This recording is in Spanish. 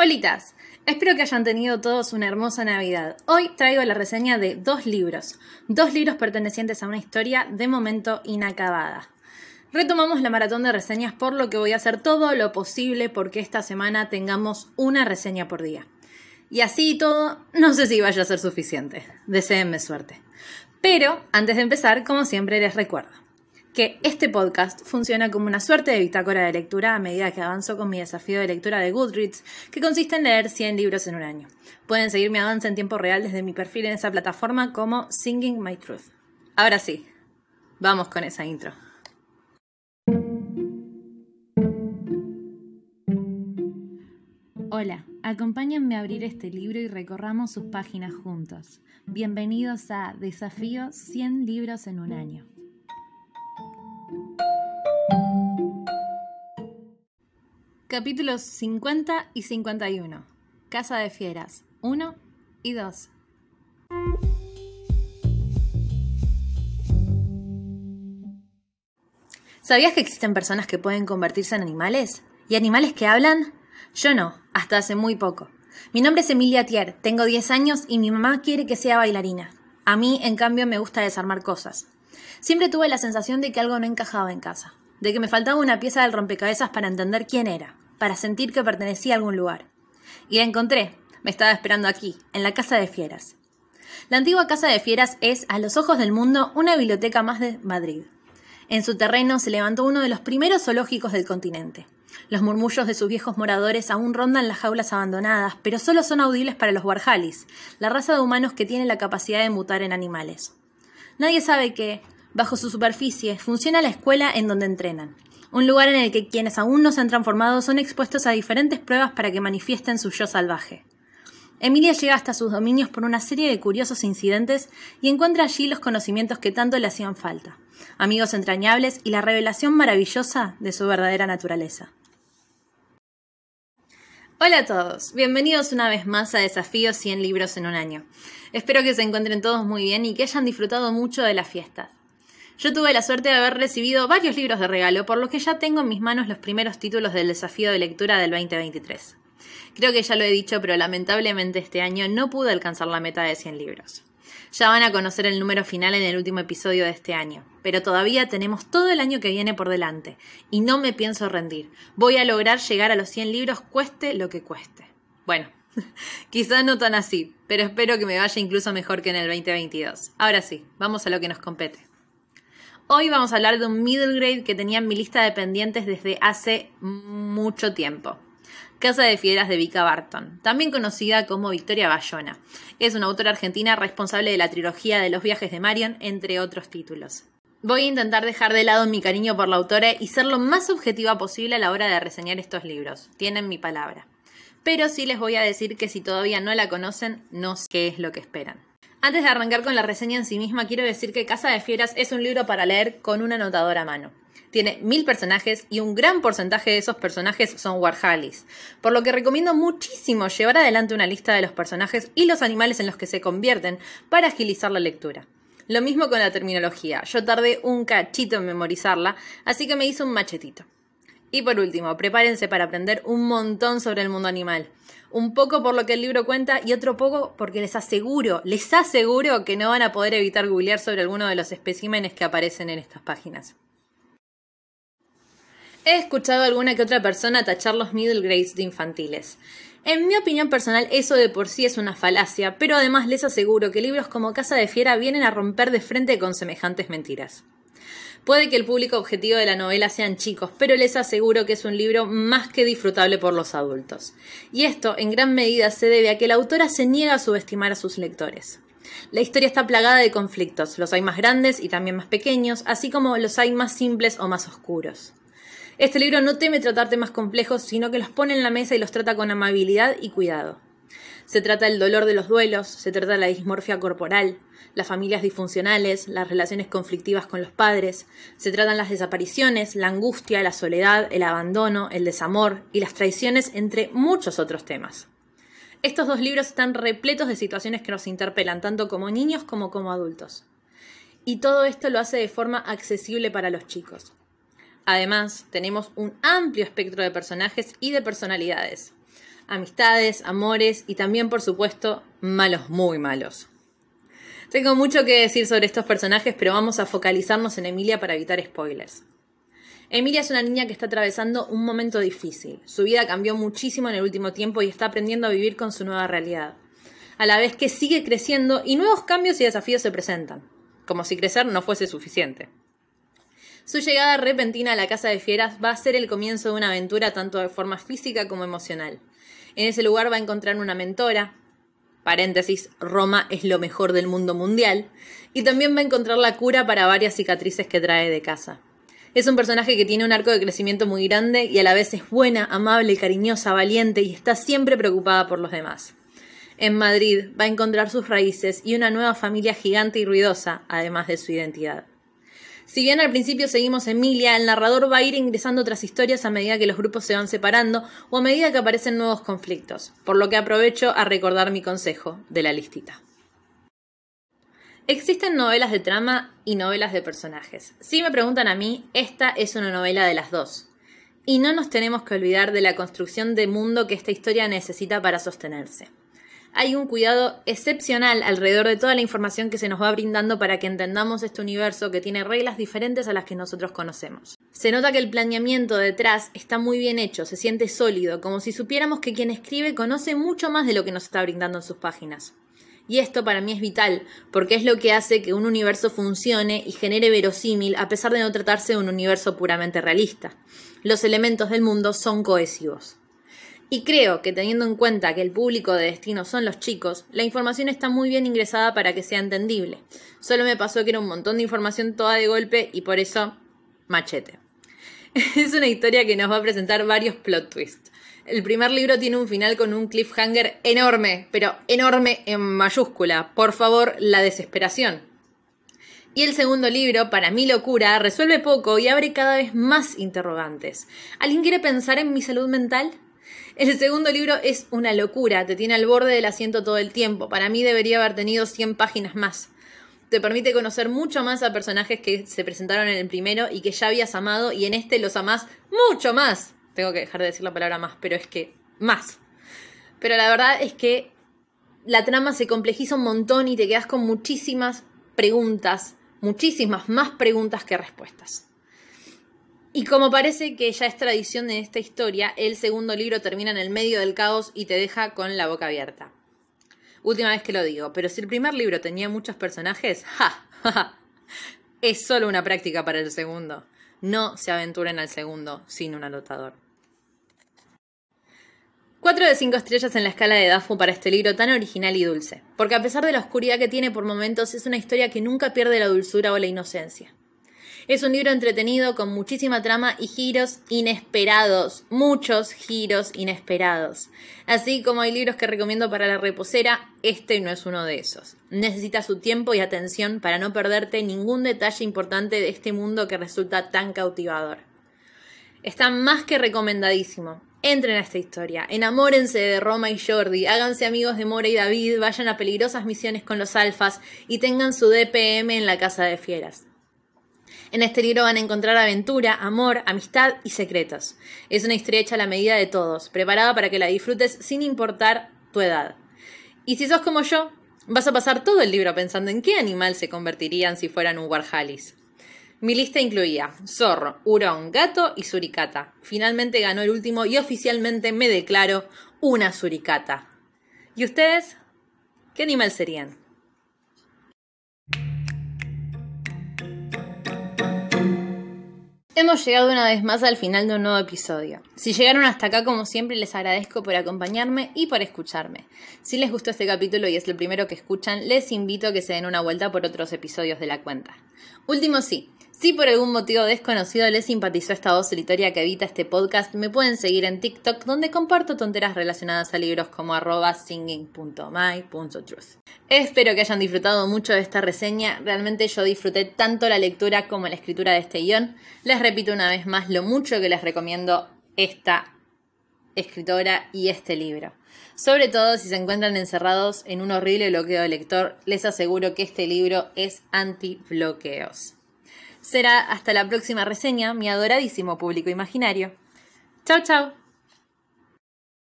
Holitas, espero que hayan tenido todos una hermosa Navidad. Hoy traigo la reseña de dos libros, dos libros pertenecientes a una historia de momento inacabada. Retomamos la maratón de reseñas por lo que voy a hacer todo lo posible porque esta semana tengamos una reseña por día. Y así y todo, no sé si vaya a ser suficiente. Deseenme suerte. Pero, antes de empezar, como siempre les recuerdo que este podcast funciona como una suerte de bitácora de lectura a medida que avanzo con mi desafío de lectura de Goodreads, que consiste en leer 100 libros en un año. Pueden seguir mi avance en tiempo real desde mi perfil en esa plataforma como Singing My Truth. Ahora sí, vamos con esa intro. Hola, acompáñenme a abrir este libro y recorramos sus páginas juntos. Bienvenidos a Desafío 100 libros en un año. Capítulos 50 y 51. Casa de Fieras 1 y 2. ¿Sabías que existen personas que pueden convertirse en animales? ¿Y animales que hablan? Yo no, hasta hace muy poco. Mi nombre es Emilia Thier, tengo 10 años y mi mamá quiere que sea bailarina. A mí, en cambio, me gusta desarmar cosas. Siempre tuve la sensación de que algo no encajaba en casa de que me faltaba una pieza del rompecabezas para entender quién era, para sentir que pertenecía a algún lugar. Y la encontré, me estaba esperando aquí, en la Casa de Fieras. La antigua Casa de Fieras es, a los ojos del mundo, una biblioteca más de Madrid. En su terreno se levantó uno de los primeros zoológicos del continente. Los murmullos de sus viejos moradores aún rondan las jaulas abandonadas, pero solo son audibles para los warhalis, la raza de humanos que tiene la capacidad de mutar en animales. Nadie sabe que, Bajo su superficie funciona la escuela en donde entrenan, un lugar en el que quienes aún no se han transformado son expuestos a diferentes pruebas para que manifiesten su yo salvaje. Emilia llega hasta sus dominios por una serie de curiosos incidentes y encuentra allí los conocimientos que tanto le hacían falta, amigos entrañables y la revelación maravillosa de su verdadera naturaleza. Hola a todos, bienvenidos una vez más a Desafíos 100 libros en un año. Espero que se encuentren todos muy bien y que hayan disfrutado mucho de las fiestas. Yo tuve la suerte de haber recibido varios libros de regalo, por lo que ya tengo en mis manos los primeros títulos del desafío de lectura del 2023. Creo que ya lo he dicho, pero lamentablemente este año no pude alcanzar la meta de 100 libros. Ya van a conocer el número final en el último episodio de este año, pero todavía tenemos todo el año que viene por delante, y no me pienso rendir. Voy a lograr llegar a los 100 libros cueste lo que cueste. Bueno, quizás no tan así, pero espero que me vaya incluso mejor que en el 2022. Ahora sí, vamos a lo que nos compete. Hoy vamos a hablar de un middle grade que tenía en mi lista de pendientes desde hace mucho tiempo. Casa de Fieras de Vika Barton, también conocida como Victoria Bayona. Es una autora argentina responsable de la trilogía de los viajes de Marion, entre otros títulos. Voy a intentar dejar de lado mi cariño por la autora y ser lo más objetiva posible a la hora de reseñar estos libros. Tienen mi palabra. Pero sí les voy a decir que si todavía no la conocen, no sé qué es lo que esperan. Antes de arrancar con la reseña en sí misma, quiero decir que Casa de Fieras es un libro para leer con un anotador a mano. Tiene mil personajes y un gran porcentaje de esos personajes son Warhalis, por lo que recomiendo muchísimo llevar adelante una lista de los personajes y los animales en los que se convierten para agilizar la lectura. Lo mismo con la terminología, yo tardé un cachito en memorizarla, así que me hice un machetito. Y por último, prepárense para aprender un montón sobre el mundo animal. Un poco por lo que el libro cuenta y otro poco porque les aseguro, les aseguro que no van a poder evitar googlear sobre alguno de los especímenes que aparecen en estas páginas. He escuchado a alguna que otra persona tachar los middle grades de infantiles. En mi opinión personal, eso de por sí es una falacia, pero además les aseguro que libros como Casa de Fiera vienen a romper de frente con semejantes mentiras. Puede que el público objetivo de la novela sean chicos, pero les aseguro que es un libro más que disfrutable por los adultos. Y esto, en gran medida, se debe a que la autora se niega a subestimar a sus lectores. La historia está plagada de conflictos, los hay más grandes y también más pequeños, así como los hay más simples o más oscuros. Este libro no teme tratar temas complejos, sino que los pone en la mesa y los trata con amabilidad y cuidado. Se trata del dolor de los duelos, se trata de la dismorfia corporal, las familias disfuncionales, las relaciones conflictivas con los padres, se tratan las desapariciones, la angustia, la soledad, el abandono, el desamor y las traiciones, entre muchos otros temas. Estos dos libros están repletos de situaciones que nos interpelan tanto como niños como como adultos. Y todo esto lo hace de forma accesible para los chicos. Además, tenemos un amplio espectro de personajes y de personalidades. amistades, amores y también, por supuesto, malos muy malos. Tengo mucho que decir sobre estos personajes, pero vamos a focalizarnos en Emilia para evitar spoilers. Emilia es una niña que está atravesando un momento difícil. Su vida cambió muchísimo en el último tiempo y está aprendiendo a vivir con su nueva realidad. A la vez que sigue creciendo y nuevos cambios y desafíos se presentan, como si crecer no fuese suficiente. Su llegada repentina a la casa de fieras va a ser el comienzo de una aventura tanto de forma física como emocional. En ese lugar va a encontrar una mentora, paréntesis, Roma es lo mejor del mundo mundial, y también va a encontrar la cura para varias cicatrices que trae de casa. Es un personaje que tiene un arco de crecimiento muy grande y a la vez es buena, amable, cariñosa, valiente y está siempre preocupada por los demás. En Madrid va a encontrar sus raíces y una nueva familia gigante y ruidosa, además de su identidad. Si bien al principio seguimos Emilia, el narrador va a ir ingresando otras historias a medida que los grupos se van separando o a medida que aparecen nuevos conflictos, por lo que aprovecho a recordar mi consejo de la listita. Existen novelas de trama y novelas de personajes. Si me preguntan a mí, esta es una novela de las dos. Y no nos tenemos que olvidar de la construcción de mundo que esta historia necesita para sostenerse hay un cuidado excepcional alrededor de toda la información que se nos va brindando para que entendamos este universo que tiene reglas diferentes a las que nosotros conocemos. Se nota que el planeamiento detrás está muy bien hecho, se siente sólido, como si supiéramos que quien escribe conoce mucho más de lo que nos está brindando en sus páginas. Y esto para mí es vital, porque es lo que hace que un universo funcione y genere verosímil a pesar de no tratarse de un universo puramente realista. Los elementos del mundo son cohesivos. Y creo que teniendo en cuenta que el público de destino son los chicos, la información está muy bien ingresada para que sea entendible. Solo me pasó que era un montón de información toda de golpe y por eso machete. Es una historia que nos va a presentar varios plot twists. El primer libro tiene un final con un cliffhanger enorme, pero enorme en mayúscula. Por favor, la desesperación. Y el segundo libro, para mi locura, resuelve poco y abre cada vez más interrogantes. ¿Alguien quiere pensar en mi salud mental? El segundo libro es una locura, te tiene al borde del asiento todo el tiempo. Para mí debería haber tenido 100 páginas más. Te permite conocer mucho más a personajes que se presentaron en el primero y que ya habías amado y en este los amás mucho más. Tengo que dejar de decir la palabra más, pero es que más. Pero la verdad es que la trama se complejiza un montón y te quedas con muchísimas preguntas, muchísimas más preguntas que respuestas. Y como parece que ya es tradición de esta historia, el segundo libro termina en el medio del caos y te deja con la boca abierta. Última vez que lo digo, pero si el primer libro tenía muchos personajes, ¡ja! es solo una práctica para el segundo. No se aventuren al segundo sin un anotador. 4 de 5 estrellas en la escala de Dafu para este libro tan original y dulce, porque a pesar de la oscuridad que tiene por momentos, es una historia que nunca pierde la dulzura o la inocencia. Es un libro entretenido con muchísima trama y giros inesperados, muchos giros inesperados. Así como hay libros que recomiendo para la reposera, este no es uno de esos. Necesitas su tiempo y atención para no perderte ningún detalle importante de este mundo que resulta tan cautivador. Está más que recomendadísimo. Entren a esta historia, enamórense de Roma y Jordi, háganse amigos de Mora y David, vayan a peligrosas misiones con los alfas y tengan su DPM en la casa de fieras. En este libro van a encontrar aventura, amor, amistad y secretos. Es una historia hecha a la medida de todos, preparada para que la disfrutes sin importar tu edad. Y si sos como yo, vas a pasar todo el libro pensando en qué animal se convertirían si fueran un Warhalis. Mi lista incluía zorro, hurón, gato y suricata. Finalmente ganó el último y oficialmente me declaro una suricata. ¿Y ustedes? ¿Qué animal serían? Hemos llegado una vez más al final de un nuevo episodio. Si llegaron hasta acá, como siempre, les agradezco por acompañarme y por escucharme. Si les gustó este capítulo y es el primero que escuchan, les invito a que se den una vuelta por otros episodios de la cuenta. Último sí, si por algún motivo desconocido les simpatizó esta voz solitaria que evita este podcast, me pueden seguir en TikTok donde comparto tonteras relacionadas a libros como arroba singing.my.truth. Espero que hayan disfrutado mucho de esta reseña, realmente yo disfruté tanto la lectura como la escritura de este guion. Les repito una vez más lo mucho que les recomiendo esta escritora y este libro. Sobre todo si se encuentran encerrados en un horrible bloqueo de lector, les aseguro que este libro es anti-bloqueos. Será hasta la próxima reseña, mi adoradísimo público imaginario. Chao, chao.